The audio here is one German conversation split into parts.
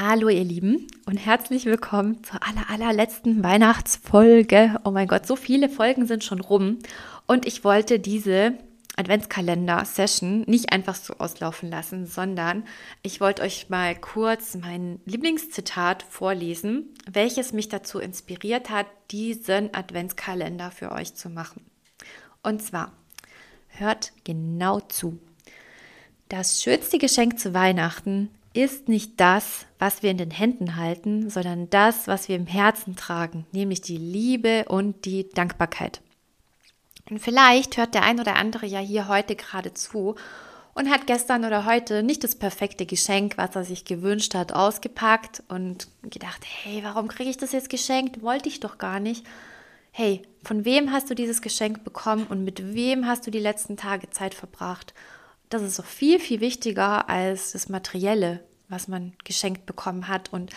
Hallo ihr Lieben und herzlich willkommen zur aller, allerletzten Weihnachtsfolge. Oh mein Gott, so viele Folgen sind schon rum und ich wollte diese Adventskalender-Session nicht einfach so auslaufen lassen, sondern ich wollte euch mal kurz mein Lieblingszitat vorlesen, welches mich dazu inspiriert hat, diesen Adventskalender für euch zu machen. Und zwar, hört genau zu. Das schönste Geschenk zu Weihnachten ist nicht das, was wir in den Händen halten, sondern das, was wir im Herzen tragen, nämlich die Liebe und die Dankbarkeit. Und vielleicht hört der ein oder andere ja hier heute gerade zu und hat gestern oder heute nicht das perfekte Geschenk, was er sich gewünscht hat, ausgepackt und gedacht, hey, warum kriege ich das jetzt geschenkt? Wollte ich doch gar nicht. Hey, von wem hast du dieses Geschenk bekommen und mit wem hast du die letzten Tage Zeit verbracht? Das ist doch viel, viel wichtiger als das Materielle, was man geschenkt bekommen hat. Und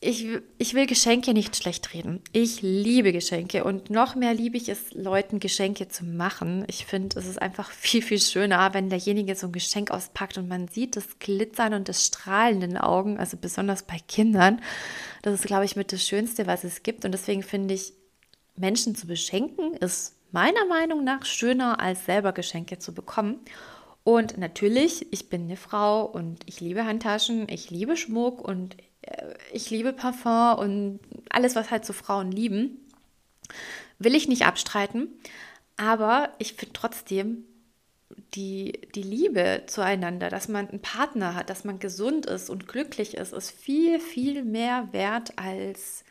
ich, ich will Geschenke nicht schlecht reden. Ich liebe Geschenke und noch mehr liebe ich es, Leuten Geschenke zu machen. Ich finde, es ist einfach viel, viel schöner, wenn derjenige so ein Geschenk auspackt und man sieht das Glitzern und das Strahlen in den Augen, also besonders bei Kindern. Das ist, glaube ich, mit das Schönste, was es gibt. Und deswegen finde ich, Menschen zu beschenken, ist meiner Meinung nach schöner, als selber Geschenke zu bekommen. Und natürlich, ich bin eine Frau und ich liebe Handtaschen, ich liebe Schmuck und äh, ich liebe Parfum und alles, was halt so Frauen lieben, will ich nicht abstreiten. Aber ich finde trotzdem die, die Liebe zueinander, dass man einen Partner hat, dass man gesund ist und glücklich ist, ist viel, viel mehr wert als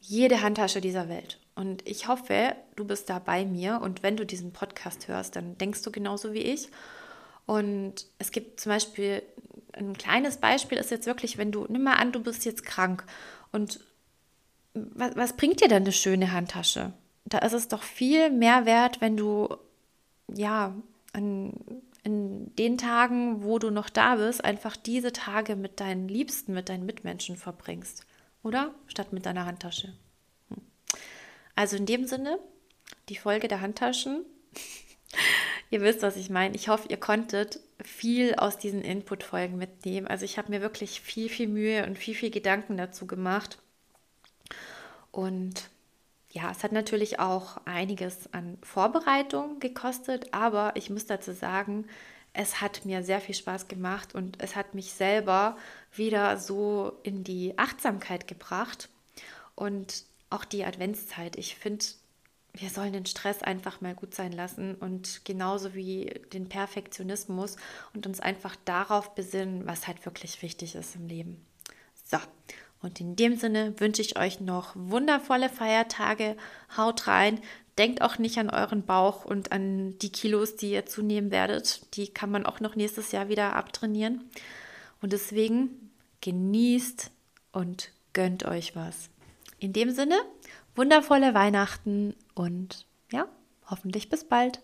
jede Handtasche dieser Welt. Und ich hoffe, du bist da bei mir und wenn du diesen Podcast hörst, dann denkst du genauso wie ich. Und es gibt zum Beispiel ein kleines Beispiel ist jetzt wirklich, wenn du, nimm mal an, du bist jetzt krank und was, was bringt dir denn eine schöne Handtasche? Da ist es doch viel mehr wert, wenn du ja an, in den Tagen, wo du noch da bist, einfach diese Tage mit deinen Liebsten, mit deinen Mitmenschen verbringst, oder? Statt mit deiner Handtasche. Hm. Also in dem Sinne, die Folge der Handtaschen. ihr wisst, was ich meine. Ich hoffe, ihr konntet viel aus diesen Input-Folgen mitnehmen. Also ich habe mir wirklich viel, viel Mühe und viel, viel Gedanken dazu gemacht. Und ja, es hat natürlich auch einiges an Vorbereitung gekostet, aber ich muss dazu sagen, es hat mir sehr viel Spaß gemacht und es hat mich selber wieder so in die Achtsamkeit gebracht und auch die Adventszeit. Ich finde, wir sollen den Stress einfach mal gut sein lassen und genauso wie den Perfektionismus und uns einfach darauf besinnen, was halt wirklich wichtig ist im Leben. So, und in dem Sinne wünsche ich euch noch wundervolle Feiertage. Haut rein. Denkt auch nicht an euren Bauch und an die Kilos, die ihr zunehmen werdet. Die kann man auch noch nächstes Jahr wieder abtrainieren. Und deswegen genießt und gönnt euch was. In dem Sinne, wundervolle Weihnachten und ja, hoffentlich bis bald.